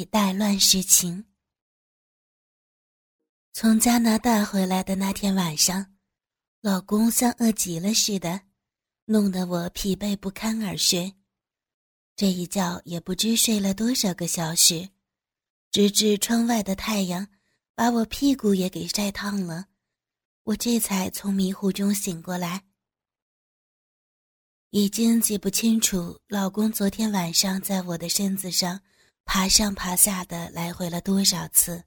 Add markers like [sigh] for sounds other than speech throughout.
以待乱世情。从加拿大回来的那天晚上，老公像饿极了似的，弄得我疲惫不堪而睡。这一觉也不知睡了多少个小时，直至窗外的太阳把我屁股也给晒烫了，我这才从迷糊中醒过来。已经记不清楚老公昨天晚上在我的身子上爬上爬下的来回了多少次。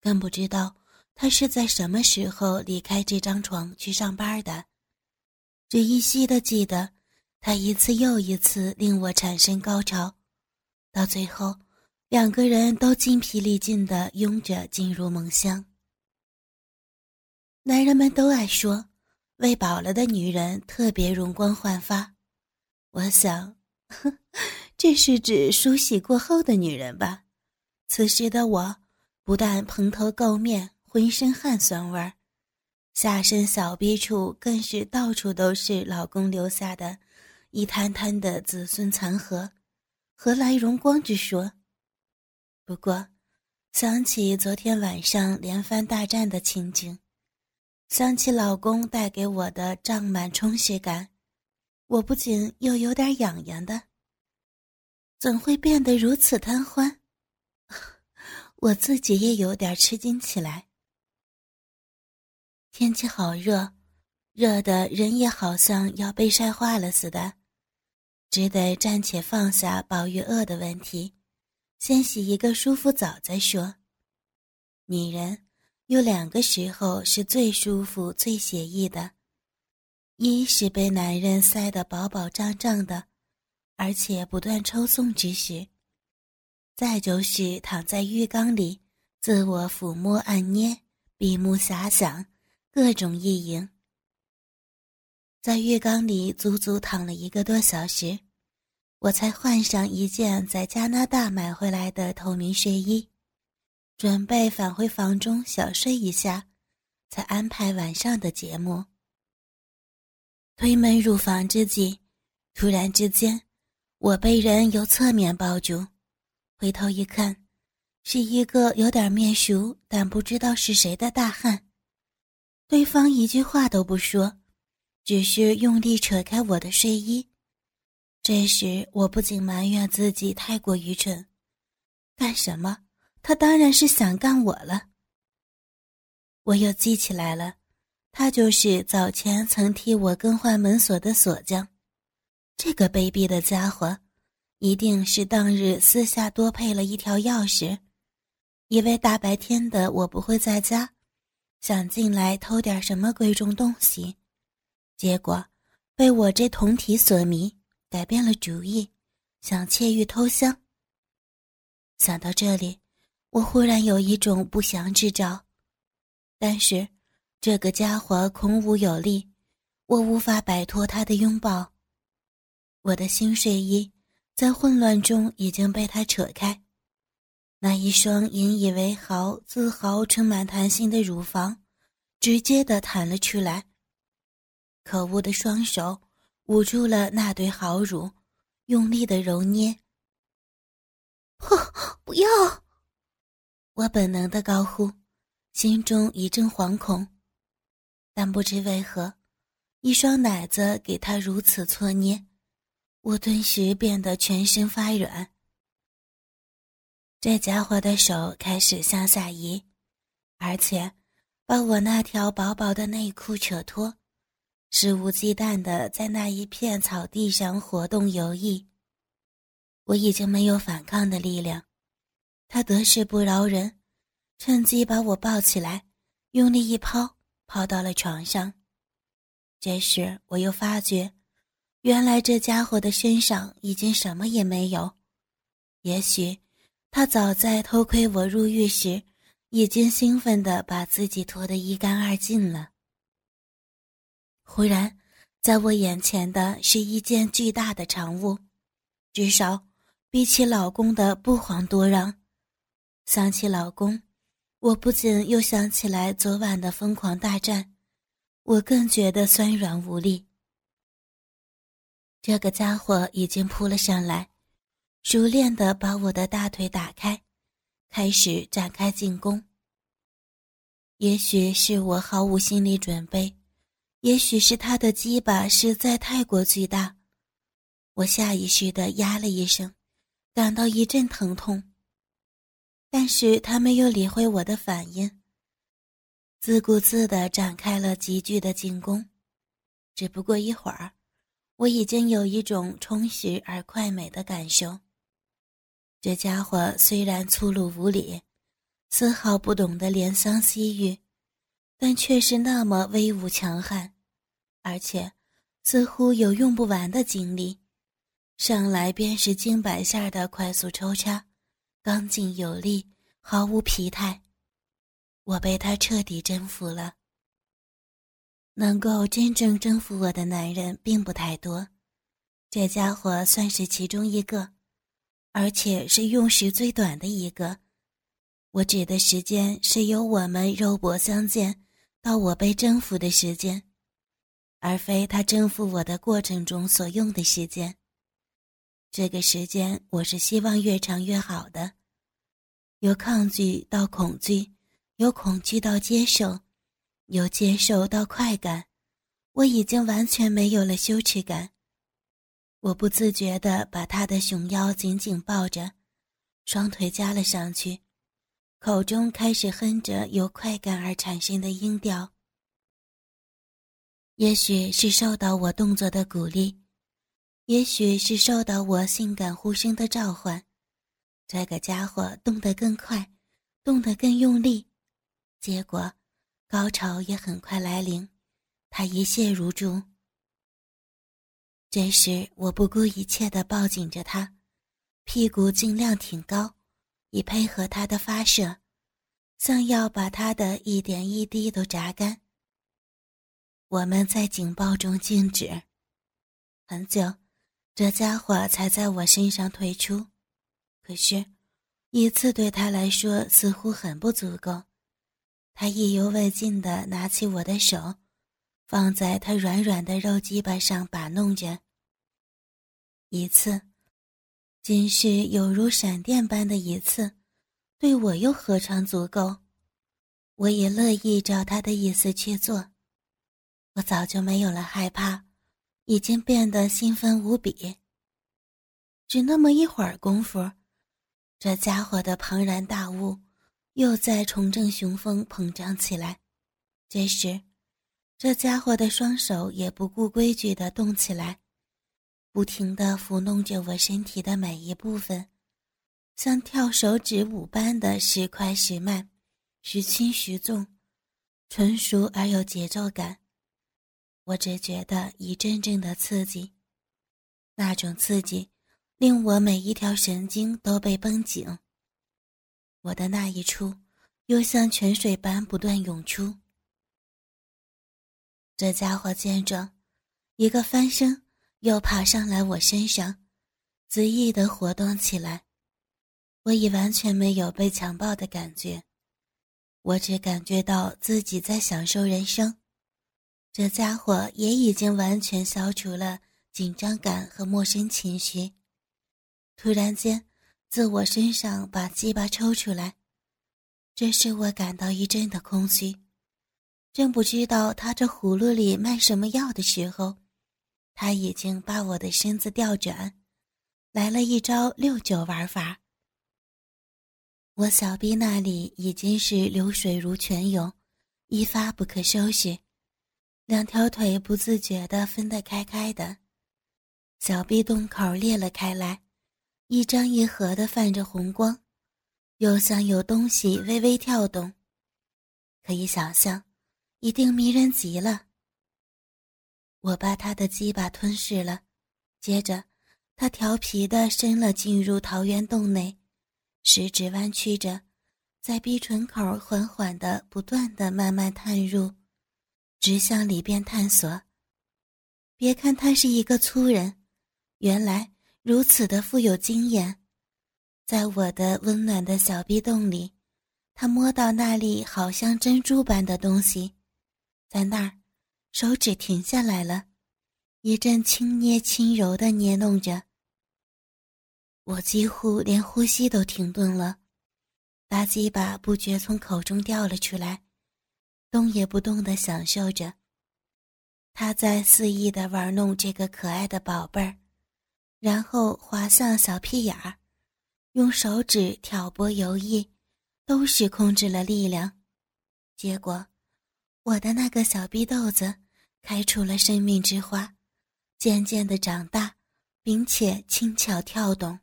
更不知道他是在什么时候离开这张床去上班的，只依稀的记得，他一次又一次令我产生高潮，到最后，两个人都精疲力尽的拥着进入梦乡。男人们都爱说，喂饱了的女人特别容光焕发，我想，[laughs] 这是指梳洗过后的女人吧？此时的我。不但蓬头垢面，浑身汗酸味儿，下身小臂处更是到处都是老公留下的一滩滩的子孙残核，何来荣光之说？不过，想起昨天晚上连番大战的情景，想起老公带给我的胀满充实感，我不仅又有点痒痒的。怎会变得如此贪欢？我自己也有点吃惊起来。天气好热，热的人也好像要被晒化了似的，只得暂且放下饱与饿的问题，先洗一个舒服澡再说。女人有两个时候是最舒服、最写意的，一是被男人塞得饱饱胀胀的，而且不断抽送之时。再就是躺在浴缸里，自我抚摸按捏，闭目遐想，各种意淫。在浴缸里足足躺了一个多小时，我才换上一件在加拿大买回来的透明睡衣，准备返回房中小睡一下，才安排晚上的节目。推门入房之际，突然之间，我被人由侧面抱住。回头一看，是一个有点面熟但不知道是谁的大汉。对方一句话都不说，只是用力扯开我的睡衣。这时，我不禁埋怨自己太过愚蠢。干什么？他当然是想干我了。我又记起来了，他就是早前曾替我更换门锁的锁匠。这个卑鄙的家伙！一定是当日私下多配了一条钥匙，以为大白天的我不会在家，想进来偷点什么贵重东西，结果被我这铜体所迷，改变了主意，想窃玉偷香。想到这里，我忽然有一种不祥之兆，但是这个家伙孔武有力，我无法摆脱他的拥抱，我的新睡衣。在混乱中已经被他扯开，那一双引以为豪、自豪、充满弹性的乳房，直接的弹了出来。可恶的双手捂住了那对好乳，用力的揉捏。不要！我本能的高呼，心中一阵惶恐，但不知为何，一双奶子给他如此搓捏。我顿时变得全身发软。这家伙的手开始向下移，而且把我那条薄薄的内裤扯脱，肆无忌惮地在那一片草地上活动游弋。我已经没有反抗的力量，他得势不饶人，趁机把我抱起来，用力一抛，抛到了床上。这时我又发觉。原来这家伙的身上已经什么也没有，也许他早在偷窥我入狱时，已经兴奋地把自己脱得一干二净了。忽然，在我眼前的是一件巨大的长物，至少比起老公的不遑多让。想起老公，我不仅又想起来昨晚的疯狂大战，我更觉得酸软无力。这个家伙已经扑了上来，熟练地把我的大腿打开，开始展开进攻。也许是我毫无心理准备，也许是他的鸡巴实在太过巨大，我下意识地呀了一声，感到一阵疼痛。但是他没有理会我的反应，自顾自地展开了急剧的进攻。只不过一会儿，我已经有一种充实而快美的感受。这家伙虽然粗鲁无礼，丝毫不懂得怜香惜玉，但却是那么威武强悍，而且似乎有用不完的精力，上来便是经百下的快速抽插。刚劲有力，毫无疲态，我被他彻底征服了。能够真正征服我的男人并不太多，这家伙算是其中一个，而且是用时最短的一个。我指的时间是由我们肉搏相见到我被征服的时间，而非他征服我的过程中所用的时间。这个时间我是希望越长越好的。由抗拒到恐惧，由恐惧到接受，由接受到快感，我已经完全没有了羞耻感。我不自觉地把他的熊腰紧紧抱着，双腿夹了上去，口中开始哼着由快感而产生的音调。也许是受到我动作的鼓励，也许是受到我性感呼声的召唤。这个家伙动得更快，动得更用力，结果高潮也很快来临，他一泻如注。这时，我不顾一切地抱紧着他，屁股尽量挺高，以配合他的发射，像要把他的一点一滴都榨干。我们在警报中静止，很久，这家伙才在我身上退出。可是，一次对他来说似乎很不足够。他意犹未尽地拿起我的手，放在他软软的肉鸡巴上把弄着。一次，仅是有如闪电般的一次，对我又何尝足够？我也乐意照他的意思去做。我早就没有了害怕，已经变得兴奋无比。只那么一会儿功夫。这家伙的庞然大物又在重振雄风膨胀起来。这时，这家伙的双手也不顾规矩地动起来，不停地抚弄着我身体的每一部分，像跳手指舞般的时快时慢，时轻时重，纯熟而有节奏感。我只觉得一阵阵的刺激，那种刺激。令我每一条神经都被绷紧。我的那一处又像泉水般不断涌出。这家伙见状，一个翻身，又爬上来我身上，恣意的活动起来。我已完全没有被强暴的感觉，我只感觉到自己在享受人生。这家伙也已经完全消除了紧张感和陌生情绪。突然间，自我身上把鸡巴抽出来，这使我感到一阵的空虚。正不知道他这葫芦里卖什么药的时候，他已经把我的身子调转，来了一招六九玩法。我小臂那里已经是流水如泉涌，一发不可收拾，两条腿不自觉地分得开开的，小臂洞口裂了开来。一张一合的泛着红光，又像有东西微微跳动，可以想象，一定迷人极了。我把他的鸡巴吞噬了，接着，他调皮的伸了进入桃源洞内，食指弯曲着，在鼻唇口缓缓的、不断的慢慢探入，直向里边探索。别看他是一个粗人，原来。如此的富有经验，在我的温暖的小壁洞里，他摸到那里好像珍珠般的东西，在那儿，手指停下来了，一阵轻捏轻柔的捏弄着。我几乎连呼吸都停顿了，大鸡巴不觉从口中掉了出来，动也不动的享受着。他在肆意的玩弄这个可爱的宝贝儿，然后滑向小屁眼儿，用手指挑拨游弋，都是控制了力量。结果，我的那个小逼豆子开出了生命之花，渐渐的长大，并且轻巧跳动。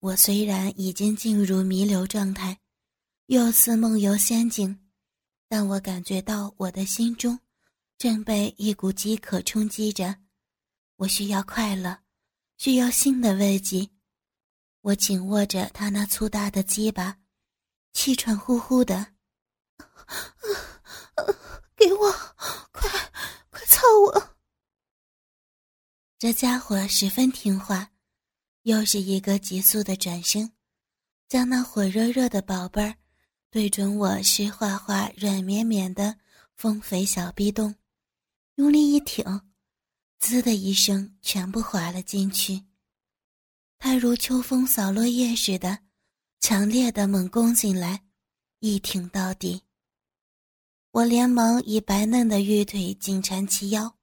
我虽然已经进入弥留状态，又似梦游仙境。但我感觉到我的心中正被一股饥渴冲击着，我需要快乐，需要新的慰藉。我紧握着他那粗大的鸡巴，气喘呼呼的，给我，快，快操我！这家伙十分听话，又是一个急速的转身，将那火热热的宝贝儿。对准我湿滑滑、软绵绵的丰肥小臂洞，用力一挺，滋的一声，全部滑了进去。他如秋风扫落叶似的，强烈的猛攻进来，一挺到底。我连忙以白嫩的玉腿紧缠其腰，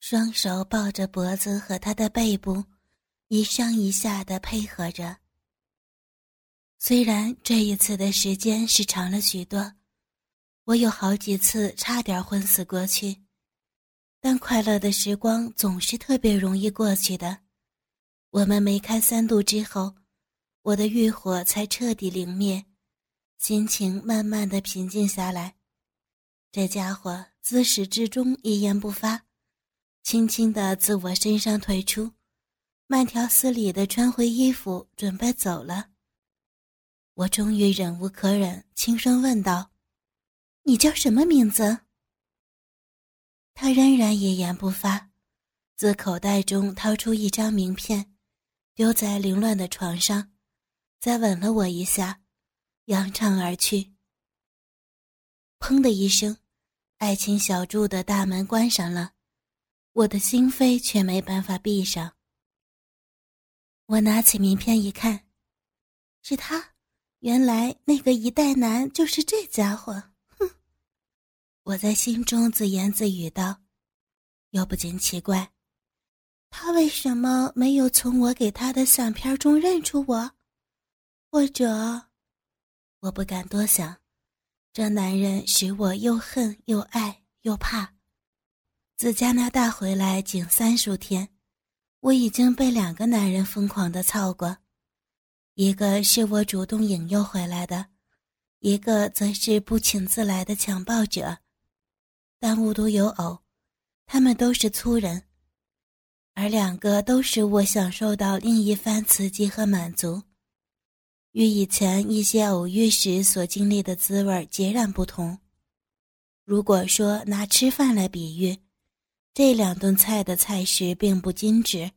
双手抱着脖子和他的背部，一上一下的配合着。虽然这一次的时间是长了许多，我有好几次差点昏死过去，但快乐的时光总是特别容易过去的。我们梅开三度之后，我的欲火才彻底凌灭，心情慢慢的平静下来。这家伙自始至终一言不发，轻轻的自我身上退出，慢条斯理的穿回衣服，准备走了。我终于忍无可忍，轻声问道：“你叫什么名字？”他仍然一言不发，自口袋中掏出一张名片，丢在凌乱的床上，再吻了我一下，扬长而去。砰的一声，爱情小筑的大门关上了，我的心扉却没办法闭上。我拿起名片一看，是他。原来那个一代男就是这家伙，我在心中自言自语道，又不禁奇怪，他为什么没有从我给他的相片中认出我？或者，我不敢多想，这男人使我又恨又爱又怕。自加拿大回来仅三数天，我已经被两个男人疯狂的操过。一个是我主动引诱回来的，一个则是不请自来的强暴者，但无独有偶，他们都是粗人，而两个都使我享受到另一番刺激和满足，与以前一些偶遇时所经历的滋味截然不同。如果说拿吃饭来比喻，这两顿菜的菜式并不精致，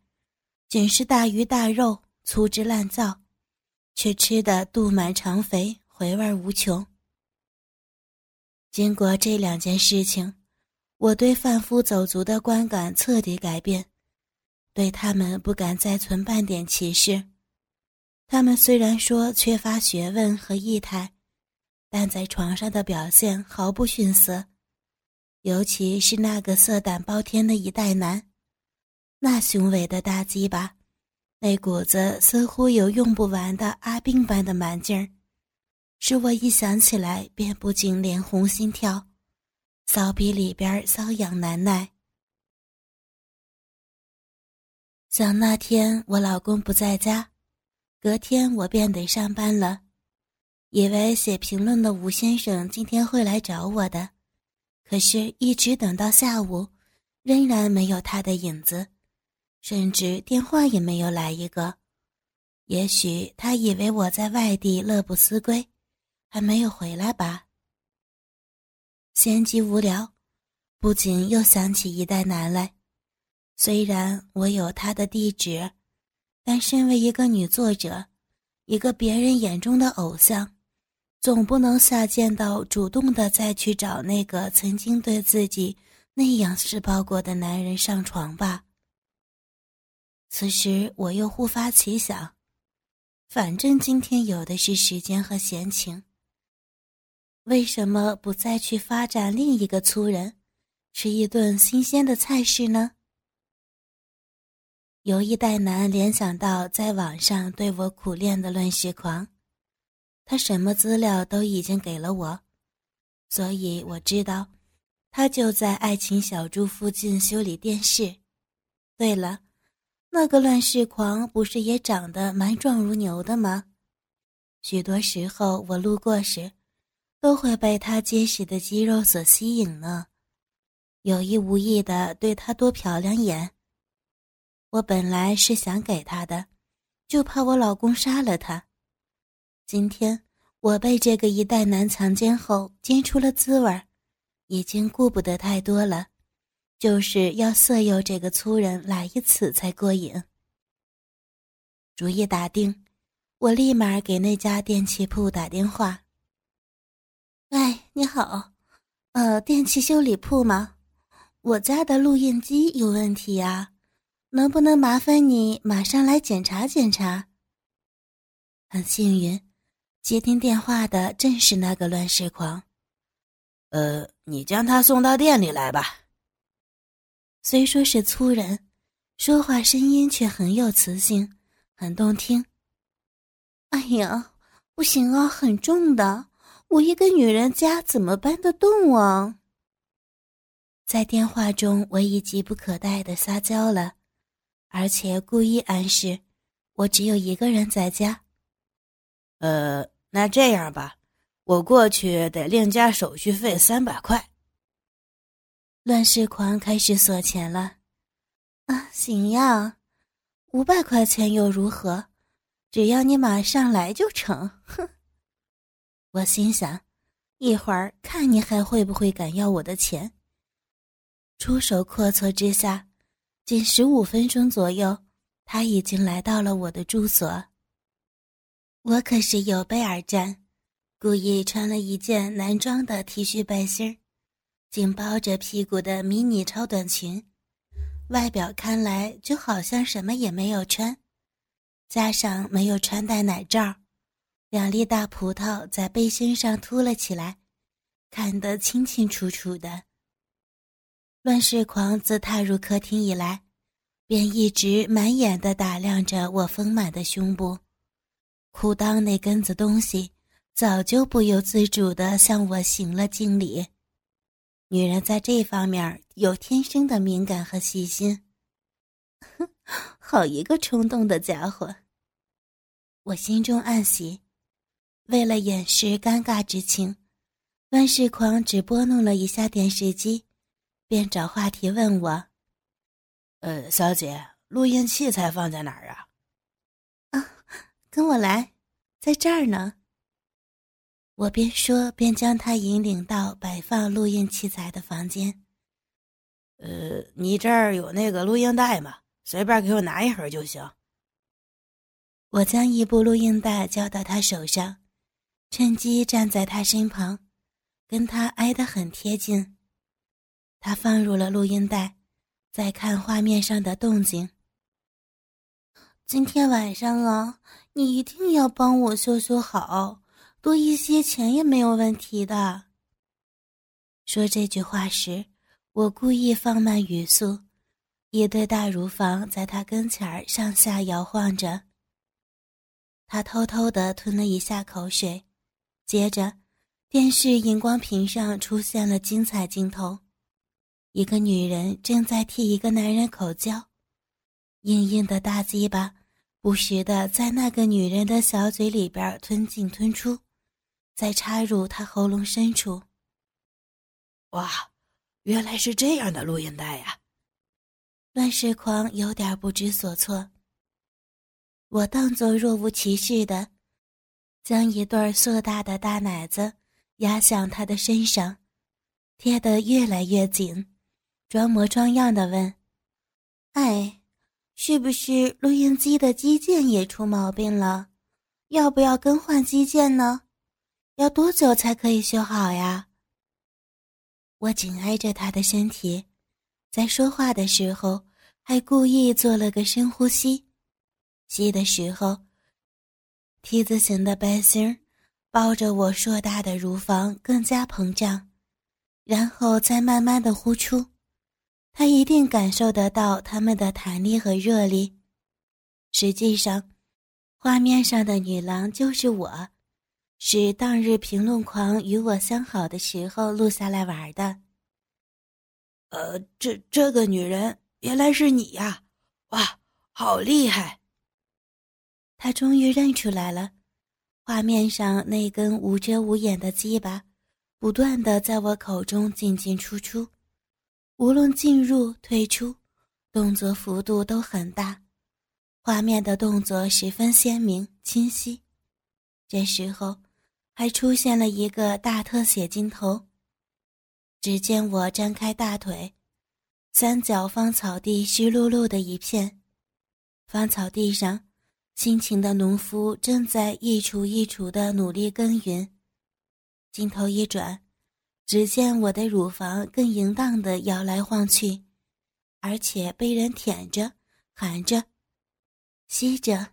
仅是大鱼大肉，粗制滥造。却吃得肚满肠肥，回味无穷。经过这两件事情，我对贩夫走卒的观感彻底改变，对他们不敢再存半点歧视。他们虽然说缺乏学问和意态，但在床上的表现毫不逊色，尤其是那个色胆包天的一代男，那雄伟的大鸡巴。那股子似乎有用不完的阿兵般的蛮劲儿，使我一想起来便不禁脸红心跳，骚逼里边瘙痒难耐。想那天我老公不在家，隔天我便得上班了，以为写评论的吴先生今天会来找我的，可是，一直等到下午，仍然没有他的影子。甚至电话也没有来一个，也许他以为我在外地乐不思归，还没有回来吧。闲极无聊，不仅又想起一代男来。虽然我有他的地址，但身为一个女作者，一个别人眼中的偶像，总不能下贱到主动的再去找那个曾经对自己那样施暴过的男人上床吧。此时我又忽发奇想，反正今天有的是时间和闲情，为什么不再去发展另一个粗人，吃一顿新鲜的菜式呢？有一代男联想到在网上对我苦练的乱世狂，他什么资料都已经给了我，所以我知道。他就在爱情小筑附近修理电视。对了，那个乱世狂不是也长得蛮壮如牛的吗？许多时候我路过时，都会被他结实的肌肉所吸引呢，有意无意的对他多瞟两眼。我本来是想给他的，就怕我老公杀了他。今天我被这个一代男强奸后，惊出了滋味儿。已经顾不得太多了，就是要色诱这个粗人来一次才过瘾。主意打定，我立马给那家电器铺打电话。喂，你好，呃，电器修理铺吗？我家的录音机有问题呀，能不能麻烦你马上来检查检查？很幸运，接听电话的正是那个乱世狂。呃，你将他送到店里来吧。虽说是粗人，说话声音却很有磁性，很动听。哎呀，不行啊，很重的，我一个女人家怎么搬得动啊？在电话中，我已急不可待的撒娇了，而且故意暗示我只有一个人在家。呃，那这样吧。我过去得另加手续费三百块。乱世狂开始索钱了，啊，行呀，五百块钱又如何？只要你马上来就成。哼！我心想，一会儿看你还会不会敢要我的钱。出手阔绰之下，仅十五分钟左右，他已经来到了我的住所。我可是有备而战。故意穿了一件男装的 T 恤背心儿，紧包着屁股的迷你超短裙，外表看来就好像什么也没有穿，加上没有穿戴奶罩，两粒大葡萄在背心上凸了起来，看得清清楚楚的。乱世狂自踏入客厅以来，便一直满眼的打量着我丰满的胸部，裤裆那根子东西。早就不由自主地向我行了敬礼。女人在这方面有天生的敏感和细心。哼 [laughs] 好一个冲动的家伙！我心中暗喜。为了掩饰尴尬之情，万事狂只拨弄了一下电视机，便找话题问我：“呃，小姐，录音器材放在哪儿啊？”“啊，跟我来，在这儿呢。”我边说边将他引领到摆放录音器材的房间。呃，你这儿有那个录音带吗？随便给我拿一盒就行。我将一部录音带交到他手上，趁机站在他身旁，跟他挨得很贴近。他放入了录音带，在看画面上的动静。今天晚上啊，你一定要帮我修修好。多一些钱也没有问题的。说这句话时，我故意放慢语速，一对大乳房在他跟前儿上下摇晃着。他偷偷的吞了一下口水，接着，电视荧光屏上出现了精彩镜头：一个女人正在替一个男人口交，硬硬的大鸡巴不时的在那个女人的小嘴里边吞进吞出。再插入他喉咙深处。哇，原来是这样的录音带呀！乱世狂有点不知所措。我当作若无其事的，将一对硕大的大奶子压向他的身上，贴得越来越紧，装模装样的问：“哎，是不是录音机的机件也出毛病了？要不要更换机件呢？”要多久才可以修好呀？我紧挨着他的身体，在说话的时候还故意做了个深呼吸。吸的时候梯字形的背心包着我硕大的乳房更加膨胀，然后再慢慢的呼出。他一定感受得到他们的弹力和热力。实际上，画面上的女郎就是我，是当日评论狂与我相好的时候录下来玩的。呃，这这个女人原来是你呀！哇，好厉害！他终于认出来了，画面上那根无遮无掩的鸡巴，不断的在我口中进进出出。无论进入退出，动作幅度都很大，画面的动作十分鲜明清晰。这时候，还出现了一个大特写镜头。只见我张开大腿，三角芳草地湿漉漉的一片，芳草地上，辛勤的农夫正在一锄一锄的努力耕耘。镜头一转。只见我的乳房更淫荡的摇来晃去，而且被人舔着、含着、吸着。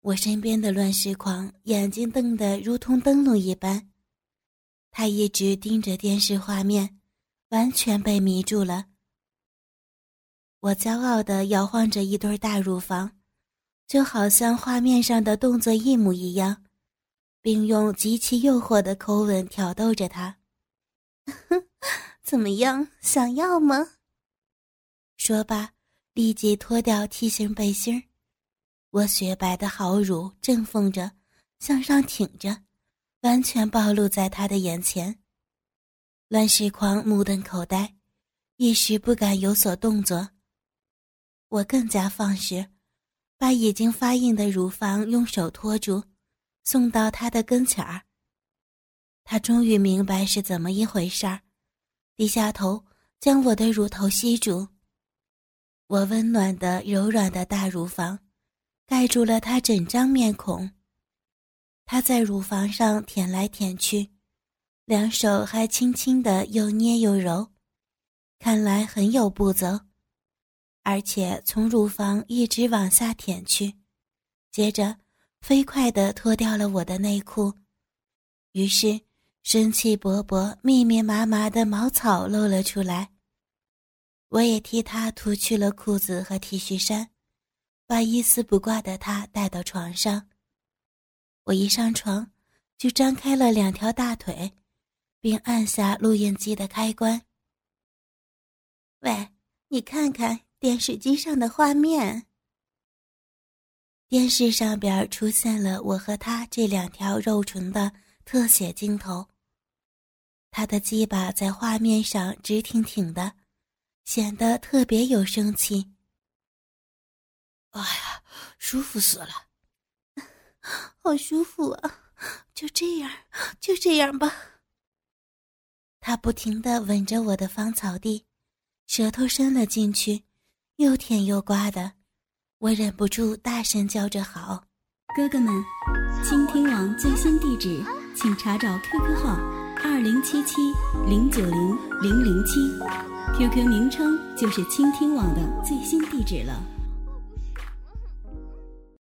我身边的乱世狂眼睛瞪得如同灯笼一般，他一直盯着电视画面，完全被迷住了。我骄傲地摇晃着一对大乳房，就好像画面上的动作一模一样，并用极其诱惑的口吻挑逗着他。怎么样，想要吗？说罢，立即脱掉 T 型背心我雪白的好乳正凤着，向上挺着，完全暴露在他的眼前。乱世狂目瞪口呆，一时不敢有所动作。我更加放肆，把已经发硬的乳房用手托住，送到他的跟前儿。他终于明白是怎么一回事儿，低下头将我的乳头吸住。我温暖的、柔软的大乳房，盖住了他整张面孔。他在乳房上舔来舔去，两手还轻轻的又捏又揉，看来很有步骤。而且从乳房一直往下舔去，接着飞快地脱掉了我的内裤，于是。生气勃勃、密密麻麻的毛草露了出来。我也替他脱去了裤子和 T 恤衫，把一丝不挂的他带到床上。我一上床，就张开了两条大腿，并按下录音机的开关。喂，你看看电视机上的画面。电视上边出现了我和他这两条肉唇的特写镜头。他的鸡巴在画面上直挺挺的，显得特别有生气。哎呀，舒服死了，好舒服啊！就这样，就这样吧。他不停的吻着我的芳草地，舌头伸了进去，又甜又瓜的，我忍不住大声叫着好。哥哥们，倾听网最新地址，请查找 QQ 号。二零七七零九零零零七，QQ 名称就是倾听网的最新地址了。